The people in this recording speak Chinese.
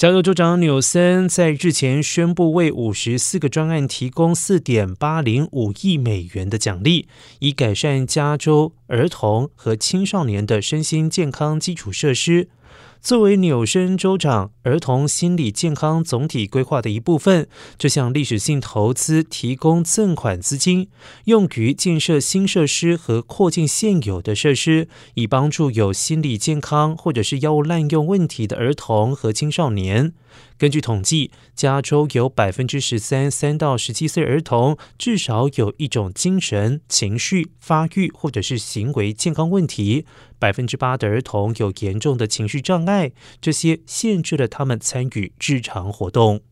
加州州长纽森在日前宣布，为五十四个专案提供四点八零五亿美元的奖励，以改善加州儿童和青少年的身心健康基础设施。作为纽森州长儿童心理健康总体规划的一部分，这项历史性投资提供赠款资金，用于建设新设施和扩建现有的设施，以帮助有心理健康或者是药物滥用问题的儿童和青少年。根据统计，加州有百分之十三三到十七岁儿童至少有一种精神、情绪、发育或者是行为健康问题，百分之八的儿童有严重的情绪障碍，这些限制了他们参与日常活动。